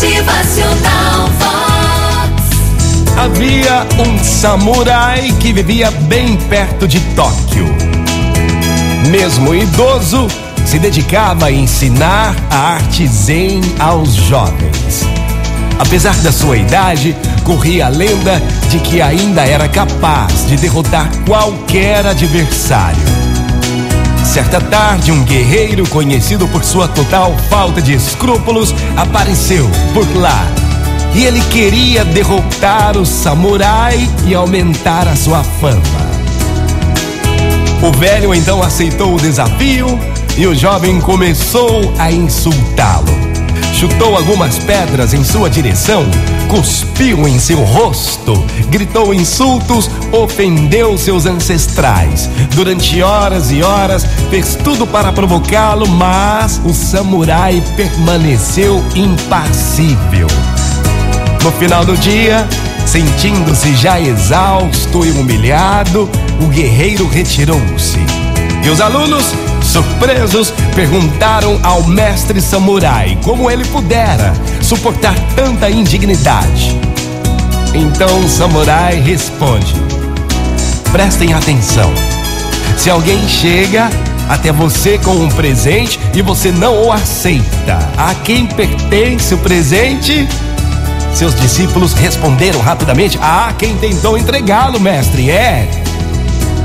Motivacional. Havia um samurai que vivia bem perto de Tóquio. Mesmo idoso, se dedicava a ensinar a arte zen aos jovens. Apesar da sua idade, corria a lenda de que ainda era capaz de derrotar qualquer adversário. Certa tarde, um guerreiro conhecido por sua total falta de escrúpulos apareceu por lá. E ele queria derrotar o samurai e aumentar a sua fama. O velho então aceitou o desafio e o jovem começou a insultá-lo chutou algumas pedras em sua direção, cuspiu em seu rosto, gritou insultos, ofendeu seus ancestrais. Durante horas e horas fez tudo para provocá-lo, mas o samurai permaneceu impassível. No final do dia, sentindo-se já exausto e humilhado, o guerreiro retirou-se. E os alunos Surpresos, perguntaram ao mestre samurai como ele pudera suportar tanta indignidade. Então o samurai responde: Prestem atenção. Se alguém chega até você com um presente e você não o aceita, a quem pertence o presente? Seus discípulos responderam rapidamente: A quem tentou entregá-lo, mestre. É,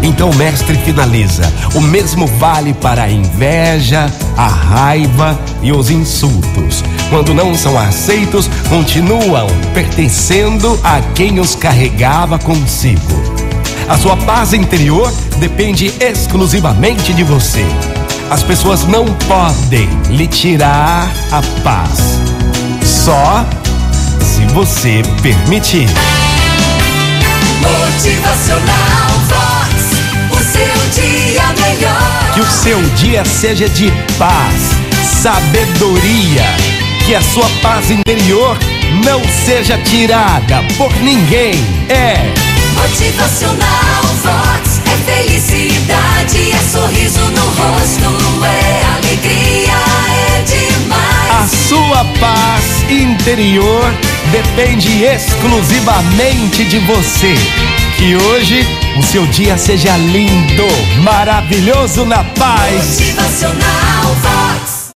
então o mestre finaliza: o mesmo vale para a inveja, a raiva e os insultos. Quando não são aceitos, continuam pertencendo a quem os carregava consigo. A sua paz interior depende exclusivamente de você. As pessoas não podem lhe tirar a paz, só se você permitir. Motivacional seu dia seja de paz, sabedoria. Que a sua paz interior não seja tirada por ninguém. É. Motivacional Vox é felicidade, é sorriso no rosto, é alegria, é demais. A sua paz interior depende exclusivamente de você. Que hoje o seu dia seja lindo, maravilhoso na paz. Motivacional